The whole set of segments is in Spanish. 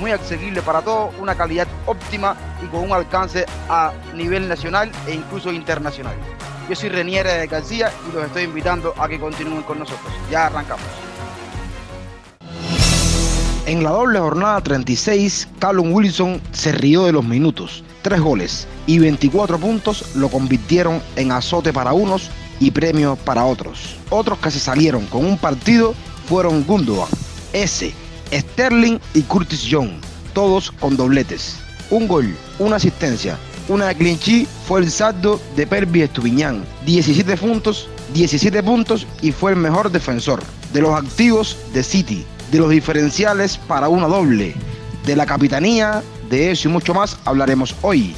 muy accesibles para todos, una calidad óptima y con un alcance a nivel nacional e incluso internacional. Yo soy Renier García y los estoy invitando a que continúen con nosotros. Ya arrancamos. En la doble jornada 36, Callum Wilson se rió de los minutos. Tres goles y 24 puntos lo convirtieron en azote para unos y premio para otros. Otros que se salieron con un partido fueron Gundogan, S, Sterling y Curtis Young, todos con dobletes. Un gol, una asistencia, una de Clinchi fue el saldo de Pervis Estupiñán. 17 puntos, 17 puntos y fue el mejor defensor. De los activos de City, de los diferenciales para una doble, de la capitanía, de eso y mucho más hablaremos hoy.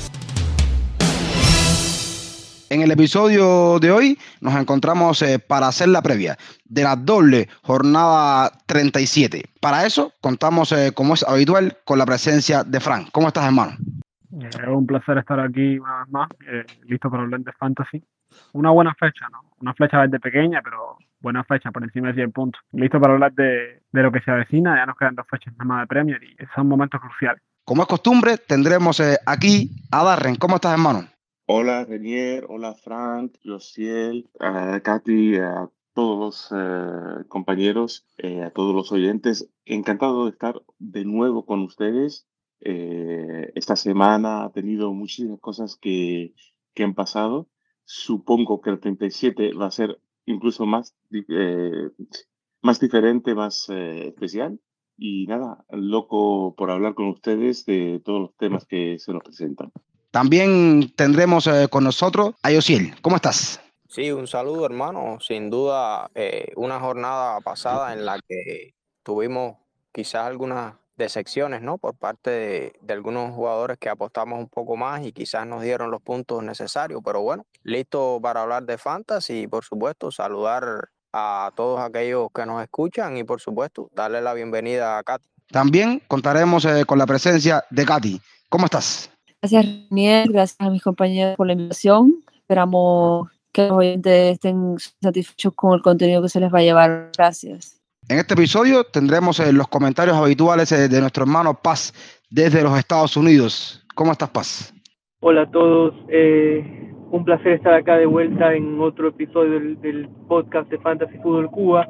En el episodio de hoy nos encontramos eh, para hacer la previa de la doble jornada 37. Para eso contamos, eh, como es habitual, con la presencia de Frank. ¿Cómo estás, hermano? Es un placer estar aquí una vez más, eh, listo para hablar de fantasy. Una buena fecha, ¿no? Una flecha verde pequeña, pero buena fecha, por encima de 100 puntos. Listo para hablar de, de, lo que se avecina, ya nos quedan dos fechas nada más de Premier y son momentos cruciales. Como es costumbre, tendremos eh, aquí a Darren. ¿Cómo estás, hermano? Hola, Renier. Hola, Frank, Josiel, uh, Katy, a todos los uh, compañeros, eh, a todos los oyentes. Encantado de estar de nuevo con ustedes eh, esta semana ha tenido muchísimas cosas que, que, han pasado. Supongo que el 37 va a ser incluso más, eh, más diferente, más eh, especial. Y nada, loco por hablar con ustedes de todos los temas que se nos presentan. También tendremos eh, con nosotros a Yosiel. ¿Cómo estás? Sí, un saludo hermano. Sin duda, eh, una jornada pasada en la que tuvimos quizás algunas de secciones, ¿no? Por parte de, de, algunos jugadores que apostamos un poco más y quizás nos dieron los puntos necesarios, pero bueno, listo para hablar de fantasy y por supuesto saludar a todos aquellos que nos escuchan y por supuesto darle la bienvenida a Katy. También contaremos eh, con la presencia de Katy. ¿Cómo estás? Gracias, Renier. Gracias a mis compañeros por la invitación. Esperamos que los oyentes estén satisfechos con el contenido que se les va a llevar. Gracias. En este episodio tendremos eh, los comentarios habituales eh, de nuestro hermano Paz desde los Estados Unidos. ¿Cómo estás, Paz? Hola a todos. Eh, un placer estar acá de vuelta en otro episodio del, del podcast de Fantasy Fútbol Cuba.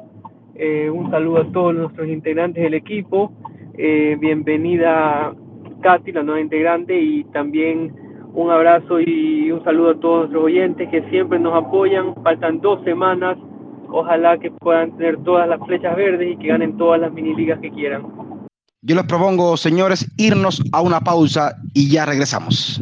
Eh, un saludo a todos nuestros integrantes del equipo. Eh, bienvenida Katy, la nueva integrante, y también un abrazo y un saludo a todos nuestros oyentes que siempre nos apoyan. Faltan dos semanas ojalá que puedan tener todas las flechas verdes y que ganen todas las mini ligas que quieran. Yo les propongo, señores, irnos a una pausa y ya regresamos.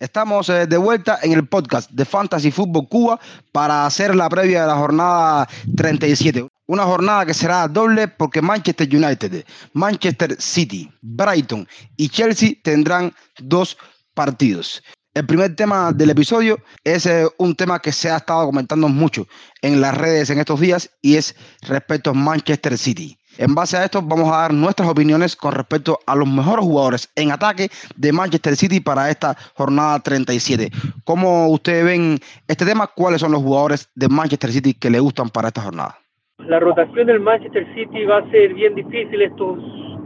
Estamos eh, de vuelta en el podcast de Fantasy Football Cuba para hacer la previa de la jornada 37. Una jornada que será doble porque Manchester United, Manchester City, Brighton y Chelsea tendrán dos partidos. El primer tema del episodio es eh, un tema que se ha estado comentando mucho en las redes en estos días y es respecto a Manchester City. En base a esto vamos a dar nuestras opiniones con respecto a los mejores jugadores en ataque de Manchester City para esta jornada 37. ¿Cómo ustedes ven este tema? ¿Cuáles son los jugadores de Manchester City que le gustan para esta jornada? La rotación del Manchester City va a ser bien difícil estos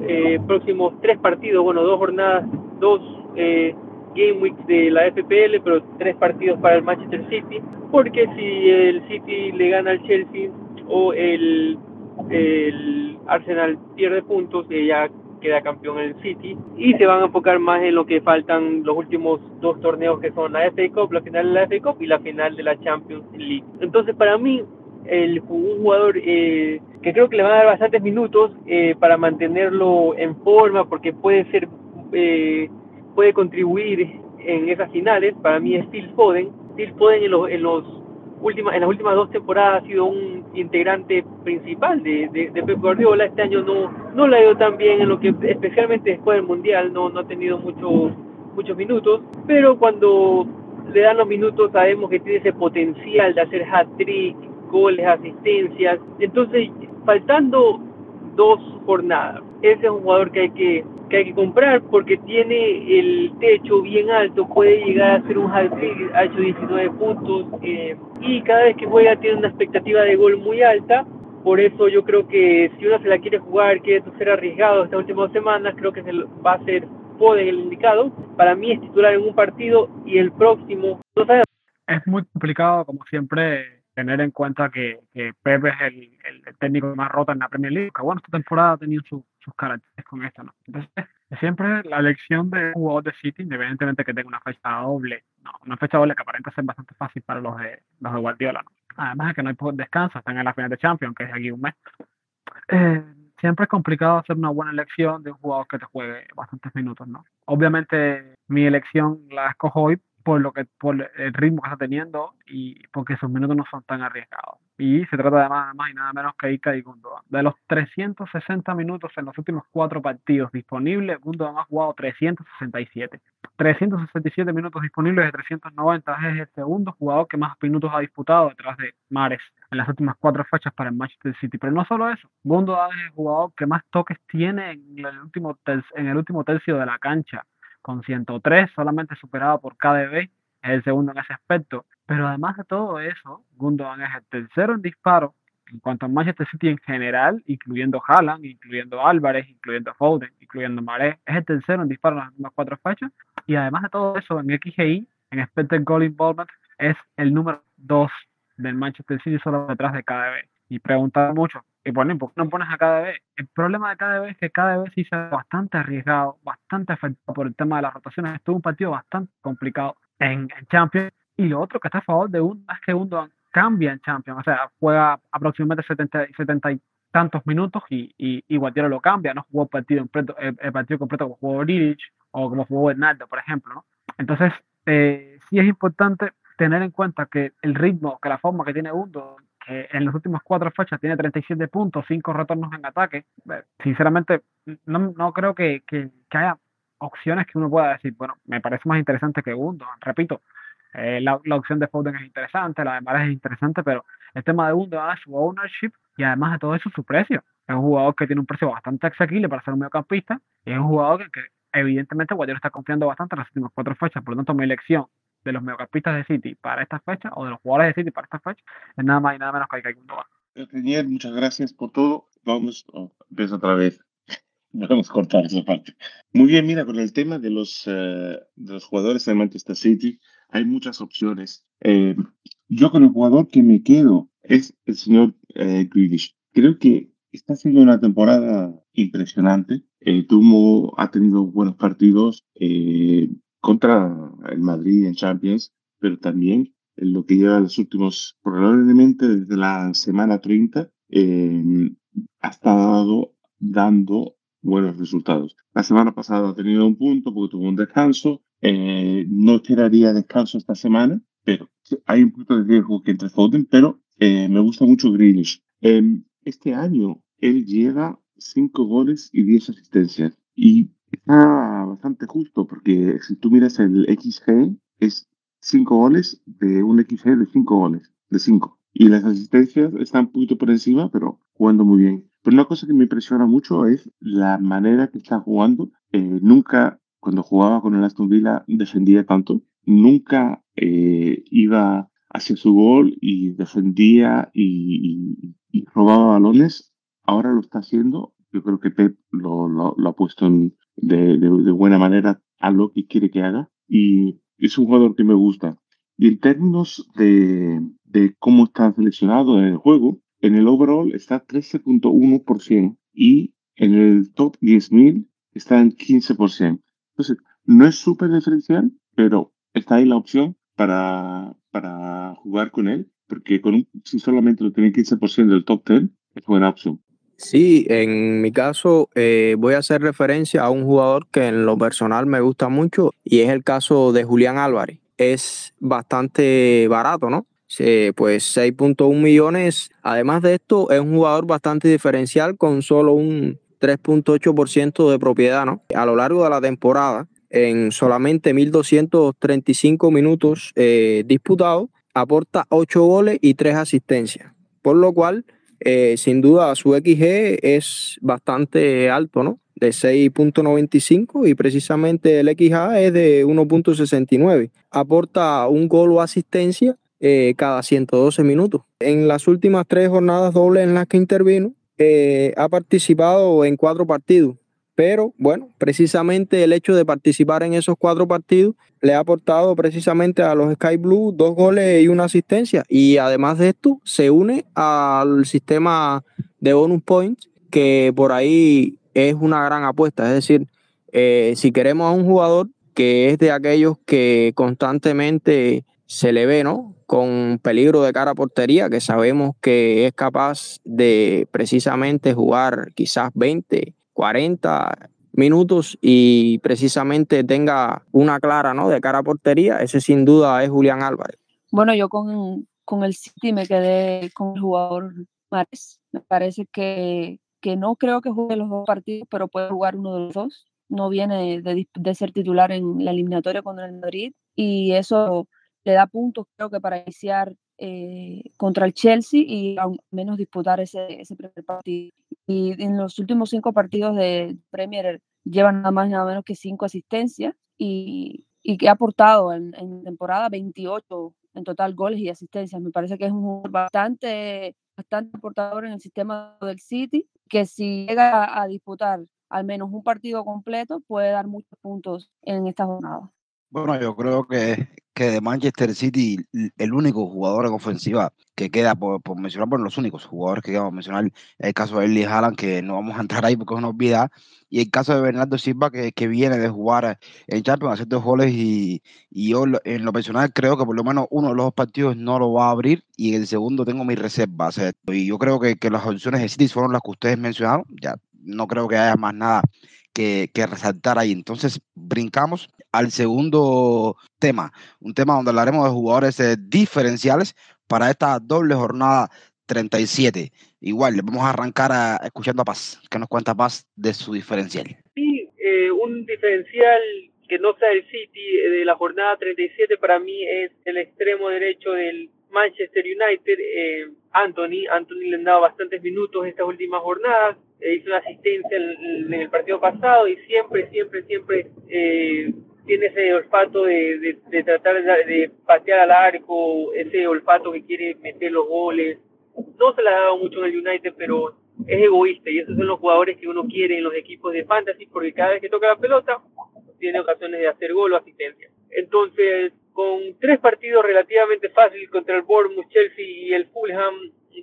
eh, próximos tres partidos, bueno, dos jornadas, dos eh, game weeks de la FPL, pero tres partidos para el Manchester City, porque si el City le gana al Chelsea o el el Arsenal pierde puntos y ya queda campeón en el City y se van a enfocar más en lo que faltan los últimos dos torneos que son la FA Cup, la final de la FA Cup y la final de la Champions League. Entonces para mí el, un jugador eh, que creo que le van a dar bastantes minutos eh, para mantenerlo en forma porque puede ser eh, puede contribuir en esas finales para mí es Phil Foden Phil Foden en los, en los última, en las últimas dos temporadas ha sido un integrante principal de, de, de Pep Guardiola. Este año no, no le ha ido tan bien en lo que, especialmente después del Mundial, no, no ha tenido muchos muchos minutos, pero cuando le dan los minutos sabemos que tiene ese potencial de hacer hat-trick, goles, asistencias. Entonces, faltando dos jornadas, ese es un jugador que hay que, que hay que comprar porque tiene el techo bien alto, puede llegar a hacer un hat-trick, ha hecho 19 puntos eh, y cada vez que juega tiene una expectativa de gol muy alta. Por eso yo creo que si uno se la quiere jugar, quiere ser arriesgado estas últimas semanas, creo que se va a ser Foden el indicado. Para mí es titular en un partido y el próximo no sabemos. Es muy complicado, como siempre, tener en cuenta que, que Pepe es el, el, técnico más roto en la Premier League, que bueno, esta temporada ha tenido su, sus caracteres con esto, ¿no? Entonces, siempre la elección de un jugador de City, independientemente que tenga una fecha doble, no, una fecha doble que aparenta ser bastante fácil para los de, los de Guardiola, ¿no? Además de que no hay descanso, están en la final de Champions, que es aquí un mes. Eh, siempre es complicado hacer una buena elección de un jugador que te juegue bastantes minutos, ¿no? Obviamente mi elección la escojo hoy por lo que por el ritmo que está teniendo y porque sus minutos no son tan arriesgados. Y se trata de nada más y nada menos que Ika y Gundogan. De los 360 minutos en los últimos cuatro partidos disponibles, Gundogan ha jugado 367. 367 minutos disponibles de 390 es el segundo jugador que más minutos ha disputado detrás de Mares en las últimas cuatro fechas para el Manchester City. Pero no solo eso, Gundogan es el jugador que más toques tiene en el último, en el último tercio de la cancha con 103, solamente superado por KDB, es el segundo en ese aspecto. Pero además de todo eso, Gundogan es el tercero en disparo en cuanto a Manchester City en general, incluyendo Haaland, incluyendo Álvarez, incluyendo Foden, incluyendo Maré, es el tercero en disparo en las últimas cuatro fechas. Y además de todo eso, en XGI, en Expected Goal Involvement, es el número 2 del Manchester City solo detrás de KDB. Y preguntar mucho, y bueno, ¿por qué no pones a KDB? El problema de KDB es que KDB se ha bastante arriesgado, bastante afectado por el tema de las rotaciones. Estuvo un partido bastante complicado en, en Champions. Y lo otro que está a favor de uno es que uno cambia en Champions. O sea, juega aproximadamente 70, 70 y tantos minutos y, y, Guardiola lo cambia. No jugó partido, completo, el, el partido completo como jugó Lirich o como jugó Bernardo, por ejemplo. ¿no? Entonces, eh, sí es importante tener en cuenta que el ritmo, que la forma que tiene Undo que en las últimas cuatro fechas tiene 37 puntos, 5 retornos en ataque. Eh, sinceramente, no, no creo que, que, que, haya opciones que uno pueda decir, bueno, me parece más interesante que Gundogan. Repito, eh, la, la, opción de Foden es interesante, la de Mares es interesante, pero el tema de Gundogan su ownership y además de todo eso su precio. Es un jugador que tiene un precio bastante asequible para ser un mediocampista y es un jugador que, que evidentemente Guardiola está confiando bastante en las últimas cuatro fechas, por lo tanto mi elección de los mediocampistas de City para esta fecha o de los jugadores de City para esta fecha es nada más y nada menos que hay Gundogan. Daniel, muchas gracias por todo. Vamos, oh, empiezo otra vez. Vamos a cortar esa parte. Muy bien, mira, con el tema de los, uh, de los jugadores de Manchester City, hay muchas opciones. Eh, yo con el jugador que me quedo es el señor eh, Grealish. Creo que está haciendo una temporada impresionante. Eh, tuvo, ha tenido buenos partidos. Eh, contra el Madrid en Champions, pero también en lo que lleva los últimos, probablemente desde la semana 30, eh, ha estado dando buenos resultados. La semana pasada ha tenido un punto porque tuvo un descanso. Eh, no esperaría descanso esta semana, pero hay un punto de riesgo que entre Foden, pero eh, me gusta mucho Grealish. este año él llega 5 goles y 10 asistencias. Y está bastante justo, porque si tú miras el XG, es 5 goles de un XG de 5 goles, de 5. Y las asistencias están un poquito por encima, pero jugando muy bien. Pero una cosa que me impresiona mucho es la manera que está jugando. Eh, nunca, cuando jugaba con el Aston Villa, defendía tanto. Nunca eh, iba hacia su gol y defendía y, y, y, robaba balones. Ahora lo está haciendo. Yo creo que Pep lo, lo, lo ha puesto en, de, de, de, buena manera a lo que quiere que haga y es un jugador que me gusta. Y en términos de, de cómo está seleccionado en el juego, en el overall está 13.1% y en el top 10.000 está en 15%. Entonces, no es súper diferencial, pero está ahí la opción para, para jugar con él, porque con un, si solamente lo tiene 15% del top 10, es buena opción. Sí, en mi caso eh, voy a hacer referencia a un jugador que en lo personal me gusta mucho y es el caso de Julián Álvarez. Es bastante barato, ¿no? pues 6.1 millones. Además de esto, es un jugador bastante diferencial con solo un 3.8% de propiedad ¿no? a lo largo de la temporada. En solamente 1.235 minutos eh, disputados, aporta 8 goles y 3 asistencias. Por lo cual, eh, sin duda, su XG es bastante alto, ¿no? De 6.95 y precisamente el XA es de 1.69. Aporta un gol o asistencia eh, cada 112 minutos. En las últimas tres jornadas dobles en las que intervino, eh, ha participado en cuatro partidos. Pero bueno, precisamente el hecho de participar en esos cuatro partidos le ha aportado precisamente a los Sky Blue dos goles y una asistencia. Y además de esto, se une al sistema de bonus points, que por ahí es una gran apuesta. Es decir, eh, si queremos a un jugador que es de aquellos que constantemente se le ve, ¿no? Con peligro de cara a portería, que sabemos que es capaz de precisamente jugar quizás 20, 40 minutos y precisamente tenga una clara, ¿no? De cara a portería, ese sin duda es Julián Álvarez. Bueno, yo con, con el City me quedé con el jugador Mares. Me parece que, que no creo que juegue los dos partidos, pero puede jugar uno de los dos. No viene de, de ser titular en la eliminatoria contra el Madrid y eso le da puntos, creo que para iniciar eh, contra el Chelsea y al menos disputar ese, ese primer partido. Y en los últimos cinco partidos de Premier llevan nada más nada menos que cinco asistencias y, y que ha aportado en, en, temporada 28 en total goles y asistencias. Me parece que es un jugador bastante, bastante aportador en el sistema del City, que si llega a, a disputar al menos un partido completo puede dar muchos puntos en esta jornada. Bueno, yo creo que, que de Manchester City el único jugador en ofensiva que queda, por, por mencionar, bueno, los únicos jugadores que queda por mencionar, el caso de Erling Haaland, que no vamos a entrar ahí porque es una obviedad, y el caso de Bernardo Silva, que, que viene de jugar en Champions, hacer dos goles, y, y yo en lo personal creo que por lo menos uno de los dos partidos no lo va a abrir, y el segundo tengo mis reservas. y yo creo que, que las opciones de City fueron las que ustedes mencionaron, ya no creo que haya más nada que, que, resaltar ahí. Entonces, brincamos al segundo tema, un tema donde hablaremos de jugadores eh, diferenciales para esta doble jornada 37. Igual, vamos a arrancar a, escuchando a Paz, que nos cuenta Paz de su diferencial. Sí, eh, un diferencial que no sea el City eh, de la jornada 37 para mí es el extremo derecho del Manchester United, eh, Anthony. Anthony le han dado bastantes minutos estas últimas jornadas, eh, hizo una asistencia en, en, el partido pasado y siempre, siempre, siempre eh, tiene ese olfato de, de, tratar de, patear al arco, ese olfato que quiere meter los goles. No se le ha dado mucho en el United, pero es egoísta y esos son los jugadores que uno quiere en los equipos de fantasy porque cada vez que toca la pelota tiene ocasiones de hacer gol o asistencia. Entonces, con tres partidos relativamente fáciles contra el Bournemouth, Chelsea y el Fulham,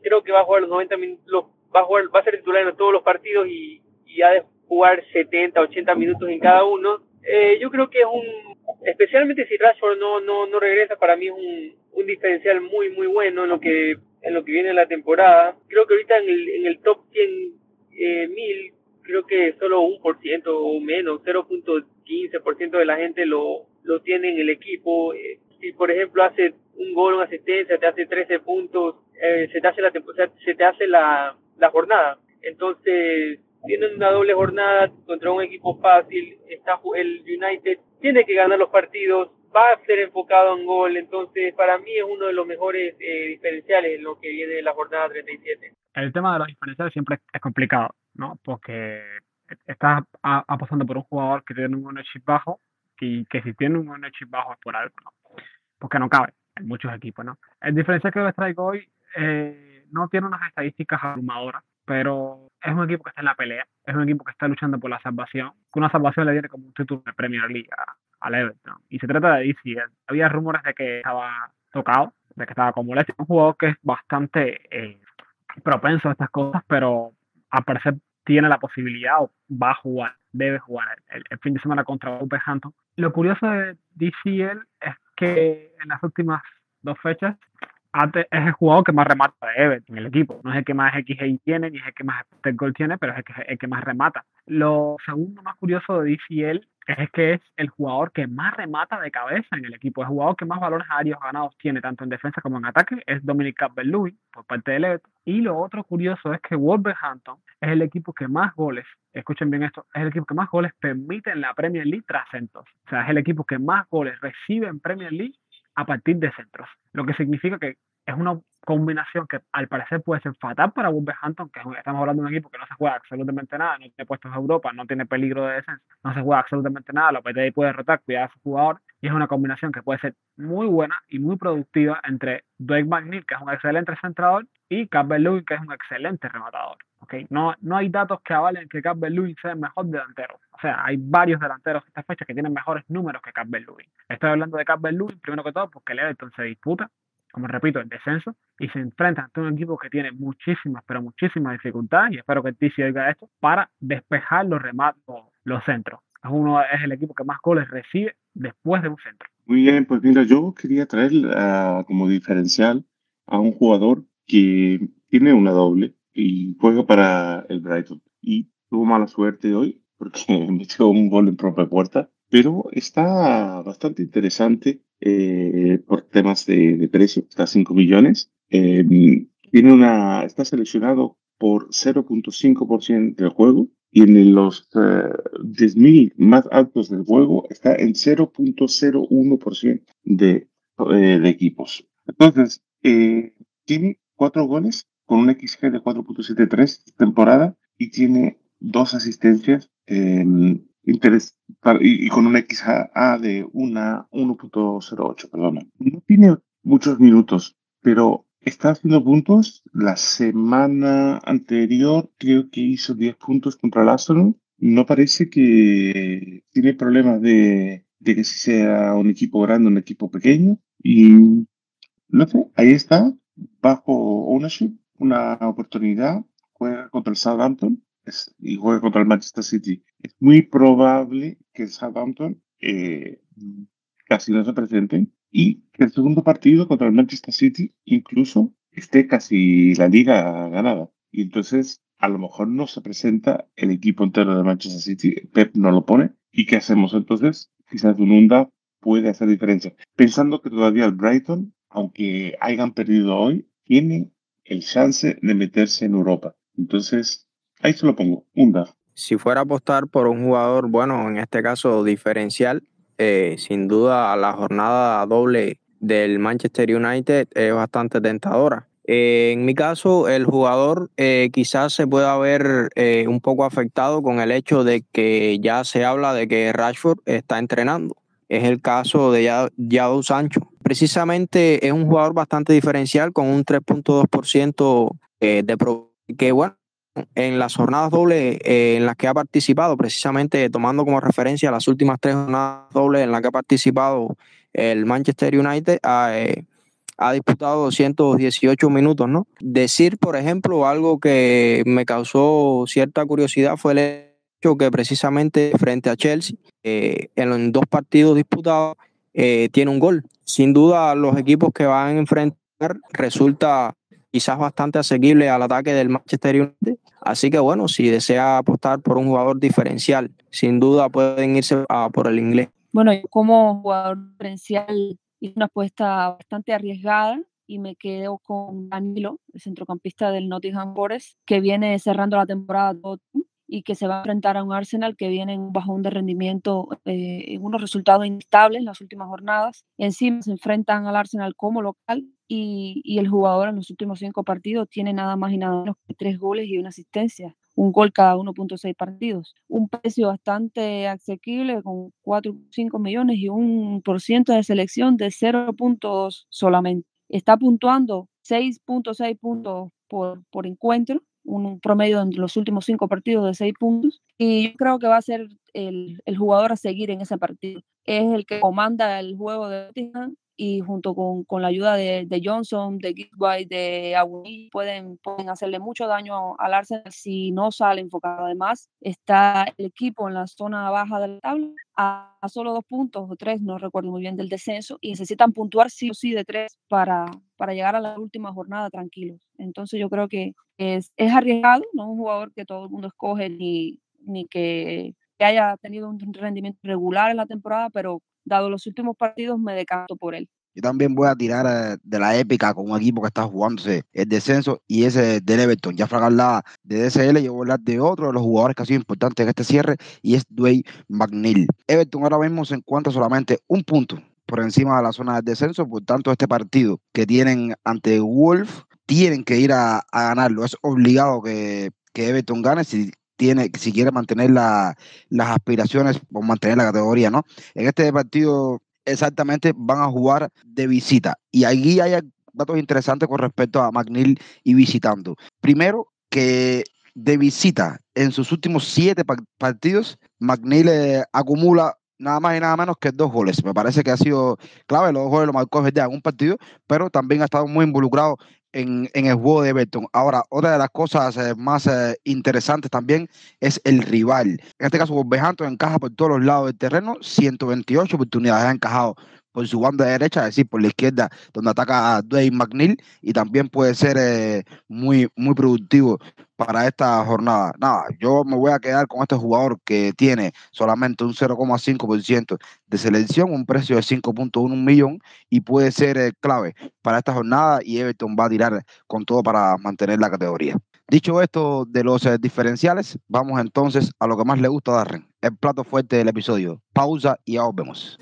creo que va a jugar los 90 minutos, va a jugar, va a ser titular en todos los partidos y, y ha de jugar 70, 80 minutos en cada uno. Eh, yo creo que es un, especialmente si Rashford no, no, no regresa, para mí es un, un diferencial muy, muy bueno en lo que, en lo que viene la temporada. Creo que ahorita en el, en el top 100 eh, mil, creo que solo un por ciento o menos, 0.15% de la gente lo, lo tiene en el equipo. Eh, si por ejemplo hace un gol, una asistencia, te hace 13 puntos, eh, se te hace la se te hace la, la jornada. Entonces, tienen una doble jornada contra un equipo fácil, está el United tiene que ganar los partidos, va a ser enfocado en gol, entonces para mí es uno de los mejores eh, diferenciales en lo que viene de la jornada 37. El tema de los diferenciales siempre es complicado, ¿no? Porque estás apostando por un jugador que tiene un ownership bajo y que si tiene un ownership bajo es por algo, ¿no? Porque no cabe en muchos equipos, ¿no? El diferencial que les traigo hoy eh, no tiene unas estadísticas abrumadoras, pero es un equipo que está en la pelea, es un equipo que está luchando por la salvación, que una salvación le viene como un título de Premier League al Everton. Y se trata de DCL. Había rumores de que estaba tocado, de que estaba como un jugador que es bastante eh, propenso a estas cosas, pero a parecer tiene la posibilidad o va a jugar, debe jugar el, el fin de semana contra Wolverhampton. Lo curioso de DCL es que en las últimas dos fechas es el jugador que más remata de Everton el equipo. No es el que más XG tiene, ni es el que más gol tiene, pero es el que, el que más remata. Lo segundo más curioso de DCL es que es el jugador que más remata de cabeza en el equipo, el jugador que más valores aéreos ganados tiene, tanto en defensa como en ataque, es Dominic Calvert-Lewin por parte del Everton. Y lo otro curioso es que Wolverhampton es el equipo que más goles, escuchen bien esto, es el equipo que más goles permite en la Premier League tras centros. O sea, es el equipo que más goles recibe en Premier League a partir de centros. Lo que significa que es una combinación que al parecer puede ser fatal para Wolverhampton, que estamos hablando de un equipo que no se juega absolutamente nada, no tiene puestos en Europa, no tiene peligro de descenso, no se juega absolutamente nada, lo ahí puede derrotar, cuidar a su jugador, y es una combinación que puede ser muy buena y muy productiva entre Dwight McNeil, que es un excelente centrador, y Calvert Lewin, que es un excelente rematador. ¿okay? No, no hay datos que avalen que Calvert Lewin sea el mejor delantero. O sea, hay varios delanteros esta fecha que tienen mejores números que Calvert Lewin. Estoy hablando de Calvert Lewin primero que todo porque el Everton se disputa como repito, el descenso y se enfrenta ante un equipo que tiene muchísimas, pero muchísimas dificultades y espero que Tizi oiga esto para despejar los remates, los centros. Es, uno, es el equipo que más goles recibe después de un centro. Muy bien, pues mira, yo quería traer uh, como diferencial a un jugador que tiene una doble y juega para el Brighton. Y tuvo mala suerte hoy porque metió un gol en propia puerta, pero está bastante interesante eh, por temas de, de, precio, está a 5 millones. Eh, tiene una, está seleccionado por 0.5% del juego y en los uh, eh, 10.000 más altos del juego está en 0.01% de, eh, de equipos. Entonces, eh, tiene cuatro goles con un XG de 4.73 temporada y tiene dos asistencias eh, y, y, con un XA de una 1.08, perdón. No tiene muchos minutos, pero está haciendo puntos. La semana anterior creo que hizo 10 puntos contra el Arsenal. No parece que tiene problemas de, de que si sea un equipo grande o un equipo pequeño. Y no sé, ahí está, bajo ownership, una oportunidad. Juega contra el Southampton y juega contra el Manchester City. Es muy probable que el Southampton eh, casi no se presente y que el segundo partido contra el Manchester City incluso esté casi la liga ganada. Y entonces a lo mejor no se presenta el equipo entero de Manchester City, Pep no lo pone. ¿Y qué hacemos entonces? Quizás un Unda puede hacer diferencia. Pensando que todavía el Brighton, aunque hayan perdido hoy, tiene el chance de meterse en Europa. Entonces, Ahí se lo pongo, un Si fuera a apostar por un jugador, bueno, en este caso diferencial, eh, sin duda la jornada doble del Manchester United es bastante tentadora. Eh, en mi caso, el jugador eh, quizás se pueda ver un poco afectado con el hecho de que ya se habla de que Rashford está entrenando. Es el caso de Yado Sancho. Precisamente es un jugador bastante diferencial con un 3.2% de pro que bueno, en las jornadas dobles eh, en las que ha participado, precisamente tomando como referencia las últimas tres jornadas dobles en las que ha participado el Manchester United, ha, eh, disputado 218 minutos, ¿no? Decir, por ejemplo, algo que me causó cierta curiosidad fue el hecho que precisamente frente a Chelsea, eh, en dos partidos disputados, tiene un gol. Sin duda, los equipos que van a enfrentar resulta quizás bastante asequible al ataque del Manchester United. Así que bueno, si desea apostar por un jugador diferencial, sin duda pueden irse a por el inglés. Bueno, yo como jugador diferencial hice una apuesta bastante arriesgada y me quedo con Danilo, el centrocampista del Nottingham Forest, que viene cerrando la temporada y que se va a enfrentar a un Arsenal que viene en un bajón de rendimiento, eh, en unos resultados instables en las últimas jornadas. Encima se enfrentan al Arsenal como local y, y, el jugador en los últimos cinco partidos tiene nada más y nada menos que tres goles y una asistencia, un gol cada 1.6 partidos. Un precio bastante asequible con 4,5 millones y un por ciento de selección de 0.2 solamente. Está puntuando 6.6 puntos por, por encuentro un promedio en los últimos cinco partidos de seis puntos. Y yo creo que va a ser el, el jugador a seguir en ese partido. Es el que comanda el juego de Tottenham y junto con, con, la ayuda de, de Johnson, de Gigby, de Agüey, pueden, pueden hacerle mucho daño al Arsenal si no sale enfocado. Además, está el equipo en la zona baja de la tabla a, a, solo dos puntos o tres, no recuerdo muy bien, del descenso y necesitan puntuar sí o sí de tres para, para llegar a la última jornada tranquilos. Entonces yo creo que es, es arriesgado, no es un jugador que todo el mundo escoge ni ni que, que haya tenido un rendimiento regular en la temporada, pero dado los últimos partidos me decanto por él. Yo también voy a tirar eh, de la épica con un equipo que está jugándose el descenso y ese del Everton. Ya Frank hablaba de DSL, yo voy a hablar de otro de los jugadores que ha sido importante en este cierre y es Dwayne McNeil. Everton ahora mismo se encuentra solamente un punto por encima de la zona del descenso, por tanto este partido que tienen ante Wolf tienen que ir a, ganarlo. Es obligado que, que Everton gane si tiene, si quiere mantener las aspiraciones o mantener la categoría, ¿no? En este partido exactamente van a jugar de visita. Y allí hay datos interesantes con respecto a McNeil y visitando. Primero, que de visita en sus últimos siete partidos, McNeil eh, acumula nada más y nada menos que dos goles. Me parece que ha sido clave, los dos goles lo marcó en un partido, pero también ha estado muy involucrado en, el juego de Everton. Ahora, otra de las cosas eh, más eh, interesantes también es el rival. En este caso, Wolverhampton encaja por todos los lados del terreno, 128 oportunidades ha encajado por su banda derecha, es decir, por la izquierda, donde ataca a Dwayne McNeil, y también puede ser eh, muy, muy productivo para esta jornada. Nada, yo me voy a quedar con este jugador que tiene solamente un 0,5% de selección, un precio de 5.1 millón, y puede ser eh, clave para esta jornada, y Everton va a tirar con todo para mantener la categoría. Dicho esto de los eh, diferenciales, vamos entonces a lo que más le gusta a Darren, el plato fuerte del episodio. Pausa y ya vemos.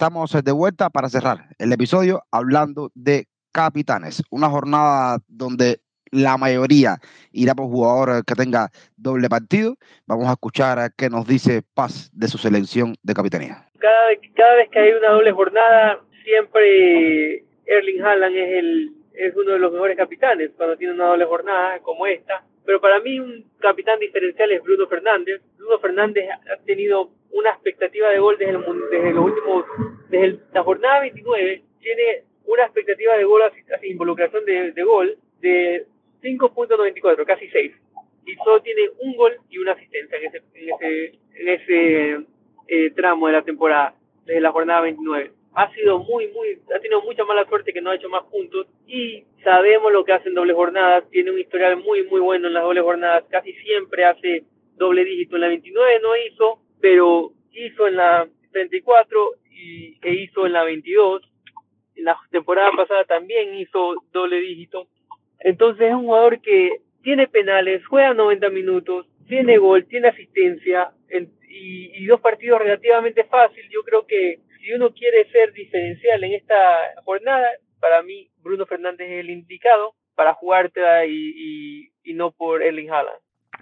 Estamos de vuelta para cerrar el episodio hablando de capitanes. Una jornada donde la mayoría irá por jugador que tenga doble partido. Vamos a escuchar qué nos dice Paz de su selección de capitanía. Cada cada vez que hay una doble jornada, siempre Erling Haaland es el es uno de los mejores capitanes cuando tiene una doble jornada como esta. Pero para mí un capitán diferencial es Bruno Fernández. Bruno Fernández ha tenido una expectativa de gol desde, desde los últimos, desde la jornada 29, tiene una expectativa de gol, así, involucración de, de gol de 5.94, casi 6. Y solo tiene un gol y una asistencia en ese, en ese, en ese eh, tramo de la temporada, desde la jornada 29 ha sido muy, muy, ha tenido mucha mala suerte que no ha hecho más puntos y sabemos lo que hace en doble jornadas, tiene un historial muy, muy bueno en las dobles jornadas, casi siempre hace doble dígito, en la 29 no hizo, pero hizo en la 34 y, e hizo en la 22, en la temporada pasada también hizo doble dígito, entonces es un jugador que tiene penales, juega 90 minutos, tiene gol, tiene asistencia y, y dos partidos relativamente fácil, yo creo que si uno quiere ser diferencial en esta jornada, para mí Bruno Fernández es el indicado para jugarte y, y, no por Erling Haaland.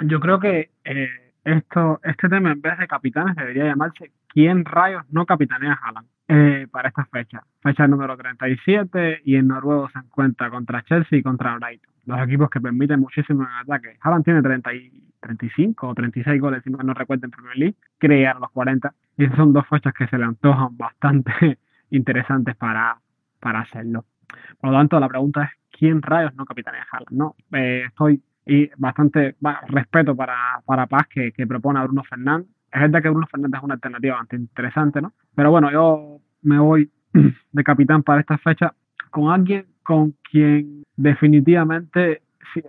Yo creo que eh, esto, este tema en vez de capitanes debería llamarse ¿Quién rayos no capitanea Haaland? Eh, para esta fecha. Fecha número 37 y en noruego se encuentra contra Chelsea y contra Brighton. Los equipos que permiten muchísimo en ataque. Haaland tiene 30 y 35 o 36 goles, si no recuerdo, en Premier League. Crear los 40. Y esas son dos fechas que se le antojan bastante interesantes para, para hacerlo. Por lo tanto, la pregunta es, ¿quién rayos no capitanea Haaland? No, eh, estoy y bastante respeto para, para Paz que, que propone a Bruno Fernández es verdad que Bruno Fernández es una alternativa bastante interesante, ¿no? Pero bueno, yo me voy de capitán para esta fecha con alguien con quien definitivamente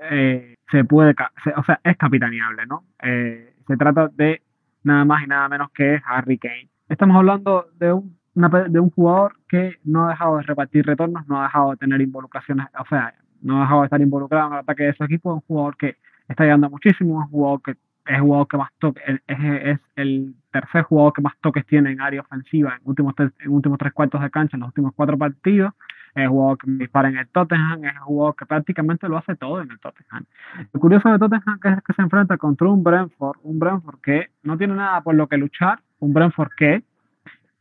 eh, se puede, o sea, es capitaneable, ¿no? Eh, se trata de nada más y nada menos que Harry Kane. Estamos hablando de un, de un jugador que no ha dejado de repartir retornos, no ha dejado de tener involucraciones, o sea, no ha dejado de estar involucrado en el ataque de su equipo, un jugador que está ayudando muchísimo, un jugador que es jugador que más toques, es, el tercer jugador que más toques tiene en área ofensiva en últimos, tres, últimos tres cuartos de cancha en los últimos cuatro partidos. Es jugador que dispara en el Tottenham, es jugador que prácticamente lo hace todo en el Tottenham. Lo curioso de Tottenham es que se enfrenta contra un Brentford, un Brentford que no tiene nada por lo que luchar, un Brentford que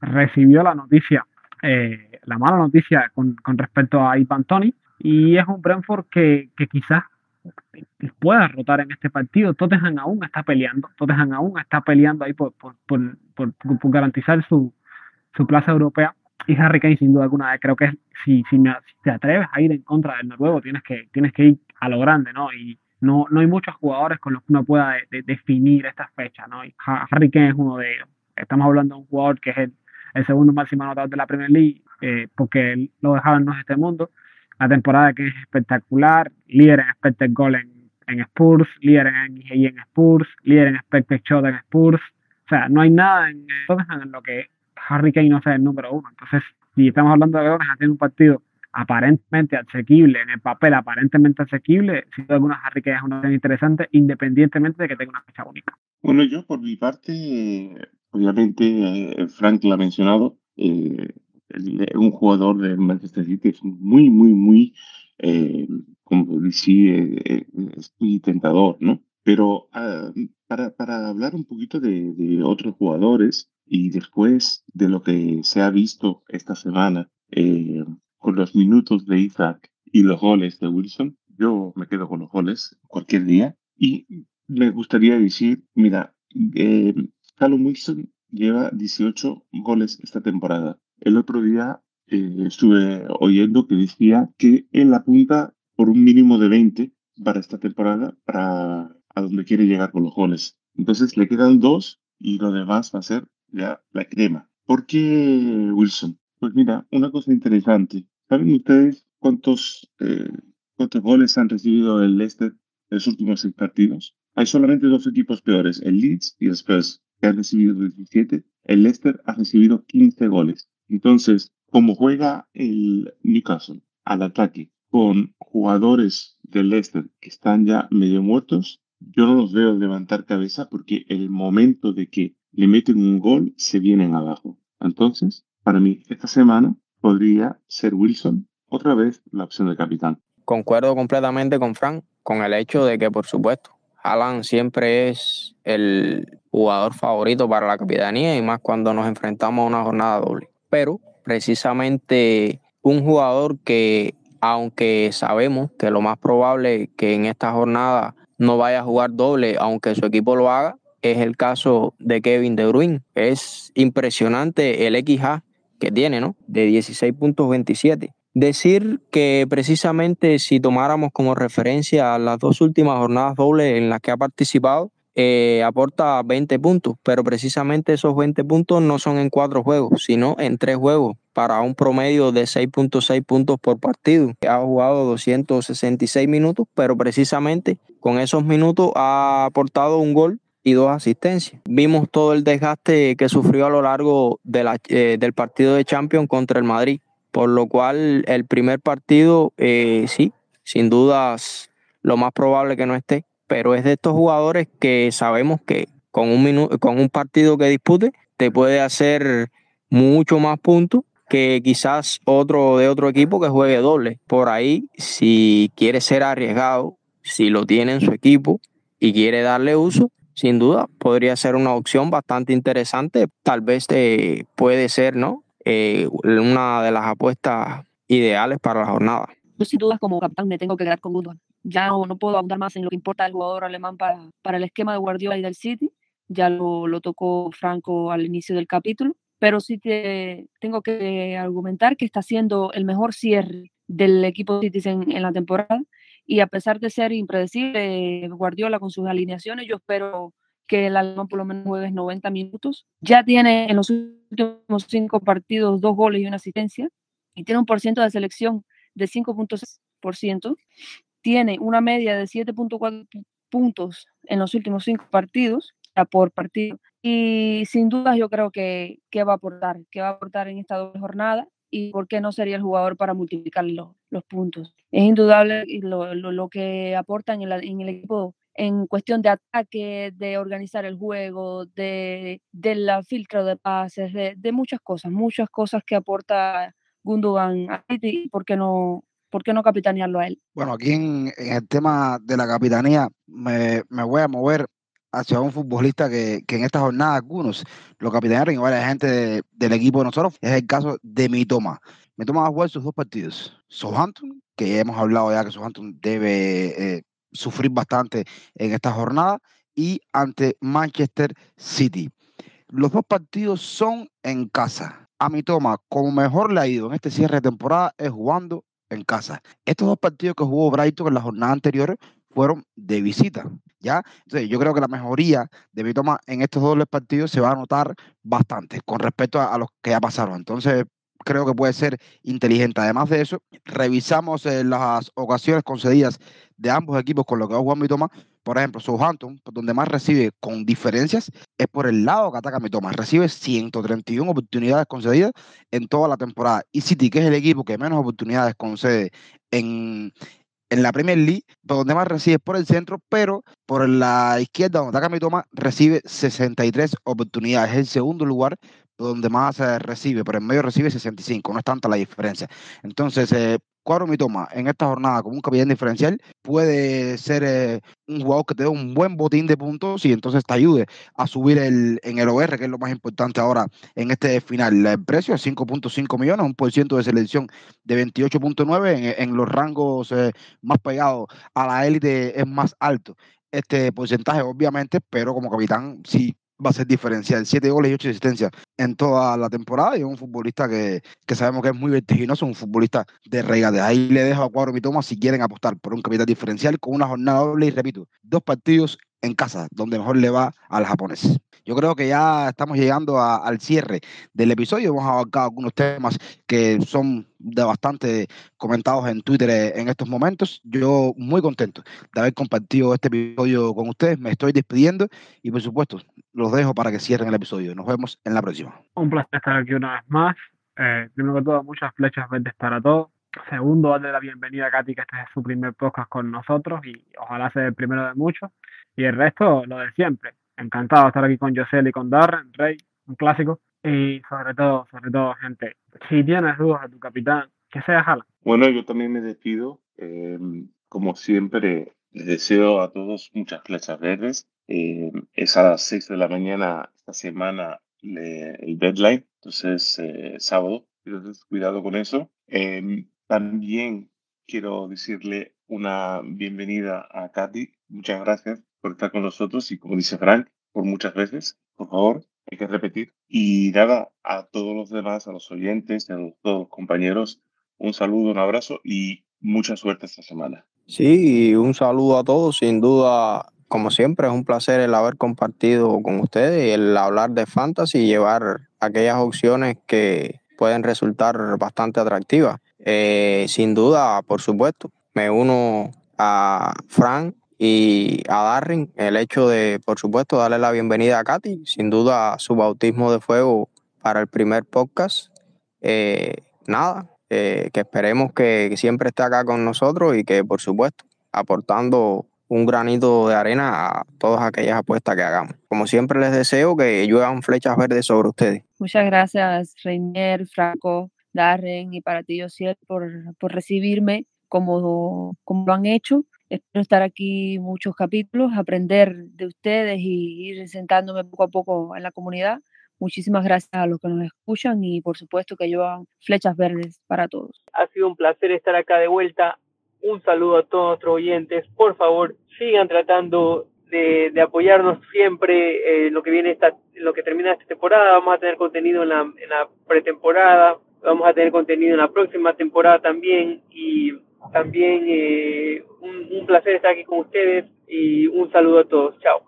recibió la noticia, eh, la mala noticia con, con respecto a Ivan Tony, y es un Brentford que, que quizás pueda rotar en este partido. Tottenham aún está peleando, Tottenham aún está peleando ahí por, por, por, por garantizar su, su plaza europea. Y Harry Kane, sin duda alguna, creo que si, si, te atreves a ir en contra del noruego, tienes que, tienes que ir a lo grande, ¿no? Y no, no hay muchos jugadores con los que uno pueda definir esta fecha, ¿no? Harry Kane es uno de ellos. Estamos hablando de un jugador que es el, el segundo máximo anotador de la Premier League. eh, porque lo dejaron no es este mundo. La temporada que es espectacular, líder en expected goal en, en Spurs, líder en XGI en Spurs, líder en expected shot en Spurs. O sea, no hay nada en, en lo que Harry Kane no sea el número uno. Entonces, si estamos hablando de Tottenham haciendo un partido aparentemente asequible, en el papel aparentemente asequible, sin duda alguna Harry Kane es una opción interesante, independientemente de que tenga una fecha única. Bueno, yo por mi parte, obviamente, eh, Frank lo ha mencionado, eh, un jugador de Manchester City es muy, muy, muy, eh, como decía, eh, es muy tentador, ¿no? Pero ah, para, para, hablar un poquito de, otros jugadores y después de lo que se ha visto esta semana con los minutos de Isaac y los goles de Wilson, yo me quedo con los goles cualquier día. Y me gustaría decir, mira, eh, Callum Wilson lleva 18 goles esta temporada. El otro día eh, estuve oyendo que decía que él apunta por un mínimo de 20 para esta temporada, para a donde quiere llegar con los goles. Entonces le quedan dos y lo demás va a ser ya la crema. ¿Por qué Wilson? Pues mira, una cosa interesante. ¿Saben ustedes cuántos, eh, cuántos goles han recibido el Leicester en los últimos seis partidos? Hay solamente dos equipos peores, el Leeds y el Spurs, que han recibido 17. El Leicester ha recibido 15 goles. Entonces, como juega el Newcastle al ataque con jugadores del Leicester que están ya medio muertos, yo no los veo levantar cabeza porque el momento de que le meten un gol se vienen abajo. Entonces, para mí, esta semana podría ser Wilson otra vez la opción de capitán. Concuerdo completamente con Frank, con el hecho de que, por supuesto, Alan siempre es el jugador favorito para la capitanía y más cuando nos enfrentamos a una jornada doble. Pero precisamente un jugador que, aunque sabemos que lo más probable que en esta jornada no vaya a jugar doble, aunque su equipo lo haga, es el caso de Kevin De Bruyne. Es impresionante el XA que tiene, ¿no? De 16.27. Decir que precisamente si tomáramos como referencia las dos últimas jornadas dobles en las que ha participado, eh, aporta 20 puntos, pero precisamente esos 20 puntos no son en cuatro juegos, sino en tres juegos, para un promedio de 6.6 puntos por partido. Ha jugado 266 minutos, pero precisamente con esos minutos ha aportado un gol y dos asistencias. Vimos todo el desgaste que sufrió a lo largo eh, del partido de Champions contra el Madrid, por lo cual el primer partido, eh, sí, sin dudas, lo más probable que no esté, pero es de estos jugadores que sabemos que con un, con un partido que dispute te puede hacer mucho más puntos que quizás otro de otro equipo que juegue doble. Por ahí, si quiere ser arriesgado, si lo tiene en su equipo y quiere darle uso, sin duda podría ser una opción bastante interesante. Tal vez eh, puede ser, ¿no? Eh, una de las apuestas ideales para la jornada. Yo sin duda como capitán me tengo que quedar con Gundogan. Ya no, no puedo ahondar más en lo que importa el jugador alemán para, para el esquema de Guardiola y del City. Ya lo, lo tocó Franco al inicio del capítulo. Pero sí te, tengo que argumentar que está siendo el mejor cierre del equipo Citizen en la temporada y a pesar de ser impredecible Guardiola con sus alineaciones, yo espero que el alemán por lo menos juegue 90 minutos. Ya tiene en los últimos cinco partidos dos goles y una asistencia y tiene un porcentaje de selección de 5.6%. Tiene una media de 7.4 puntos en los últimos cinco partidos por partido. Y sin duda yo creo que, que va a aportar, que va a aportar en esta doble jornada y por qué no sería el jugador para multiplicar los, los puntos. Es indudable lo, lo, lo que aporta en el, en el, equipo en cuestión de ataque, de organizar el juego, de, de la filtro de pases, de, de, muchas cosas, muchas cosas que aporta Gundogan ¿por qué no, ¿por no capitanearlo a él? Bueno, aquí en, el tema de la capitanía me, me voy a mover hacia un futbolista que, que, en esta jornada algunos lo capitanearon y varias gente de, del equipo de nosotros. Es el caso de Mitoma. Mitoma va a jugar sus dos partidos. Southampton, que hemos hablado ya que Southampton debe eh, sufrir bastante en esta jornada, y ante Manchester City. Los dos partidos son en casa. A Mitoma, como mejor le ha ido en este cierre de temporada, es jugando en casa. Estos dos partidos que jugó Brighton en la jornada anterior fueron de visita. ¿ya? Entonces, yo creo que la mejoría de Mitoma en estos dobles partidos se va a notar bastante con respecto a, a los que ya pasaron. Entonces, creo que puede ser inteligente. Además de eso, revisamos eh, las ocasiones concedidas de ambos equipos con lo que va jugando Mitoma. Por ejemplo, Southampton, donde más recibe con diferencias, es por el lado que ataca Mitoma. Recibe 131 oportunidades concedidas en toda la temporada. Y City, que es el equipo que menos oportunidades concede en, en la Premier League, donde más recibe por el centro, pero por la izquierda, donde ataca Mitoma, recibe 63 oportunidades. Es el segundo lugar donde más se recibe, pero en medio recibe 65, no es tanta la diferencia. Entonces, eh, Cuadro Mitoma en esta jornada como un capitán diferencial puede ser eh, un jugador que te dé un buen botín de puntos y entonces te ayude a subir el, en el OR, que es lo más importante ahora en este final. El precio es 5.5 millones, un por ciento de selección de 28.9 en, los rangos eh, más pegados a la élite es más alto este porcentaje, obviamente, pero como capitán sí va a ser diferencial. Siete goles y ocho asistencias en toda la temporada y es un futbolista que, que sabemos que es muy vertiginoso, un futbolista de regate. Ahí le dejo a Cuadro mi toma si quieren apostar por un capital diferencial con una jornada doble y repito, dos partidos en casa, donde mejor le va al japonés. Yo creo que ya estamos llegando al cierre del episodio. Hemos abarcado algunos temas que son de bastante comentados en Twitter en estos momentos. Yo muy contento de haber compartido este episodio con ustedes. Me estoy despidiendo y por supuesto los dejo para que cierren el episodio. Nos vemos en la próxima. Un placer estar aquí una vez más. Eh, primero que todo, muchas flechas verdes para todos. Segundo, darle la bienvenida a Katy, que este es su primer podcast con nosotros y ojalá sea el primero de muchos. Y el resto, lo de siempre. Encantado de estar aquí con José y con Darren, Rey, un clásico. Y sobre todo, sobre todo, gente, si tienes dudas de tu capitán, que sea Jala. Bueno, yo también me despido. Em, como siempre, les deseo a todos muchas flechas verdes. Eh, es a las 6 de la mañana esta semana el deadline, entonces eh, sábado. Entonces, cuidado con eso. Em, también quiero decirle una bienvenida a Katy. Muchas gracias por estar con nosotros y como dice Frank, por muchas veces, por favor, hay que repetir. Y nada, a todos los demás, a los oyentes, a los, todos los compañeros, un saludo, un abrazo y mucha suerte esta semana. Sí, un saludo a todos, sin duda, como siempre, es un placer el haber compartido con ustedes el hablar de fantasy y llevar aquellas opciones que pueden resultar bastante atractivas. Eh, sin duda, por supuesto, me uno a Frank y a Darren el hecho de, por supuesto, darle la bienvenida a Katy, sin duda su bautismo de fuego para el primer podcast. Eh, nada, eh, que esperemos que siempre esté acá con nosotros y que, por supuesto, aportando un granito de arena a todas aquellas apuestas que hagamos. Como siempre les deseo que lluevan flechas verdes sobre ustedes. Muchas gracias, Reinier, Franco, Darren y para ti, Josiel, por, por recibirme como, como lo han hecho. Espero estar aquí muchos capítulos, aprender de ustedes y ir sentándome poco a poco en la comunidad. Muchísimas gracias a los que nos escuchan y por supuesto que llevan flechas verdes para todos. Ha sido un placer estar acá de vuelta. Un saludo a todos nuestros oyentes. Por favor, sigan tratando de, de apoyarnos siempre en lo que viene esta, lo que termina esta temporada. Vamos a tener contenido en la, en la pretemporada, vamos a tener contenido en la próxima temporada también y también eh, un, placer estar aquí con ustedes y un saludo a todos. Chao.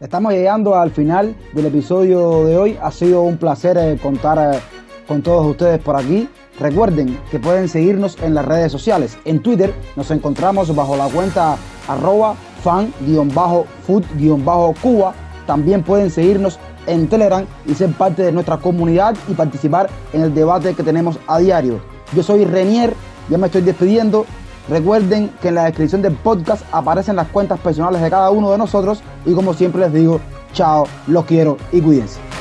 Estamos llegando al final del episodio de hoy. Ha sido un placer eh, contar eh, con todos ustedes por aquí. Recuerden que pueden seguirnos en las redes sociales. En Twitter nos encontramos bajo la cuenta arroba fan-food-cuba. También pueden seguirnos en Telegram y ser parte de nuestra comunidad y participar en el debate que tenemos a diario. Yo soy Renier ya me estoy despidiendo. Recuerden que en la descripción del podcast aparecen las cuentas personales de cada uno de nosotros y como siempre les digo, chao, los quiero y cuídense.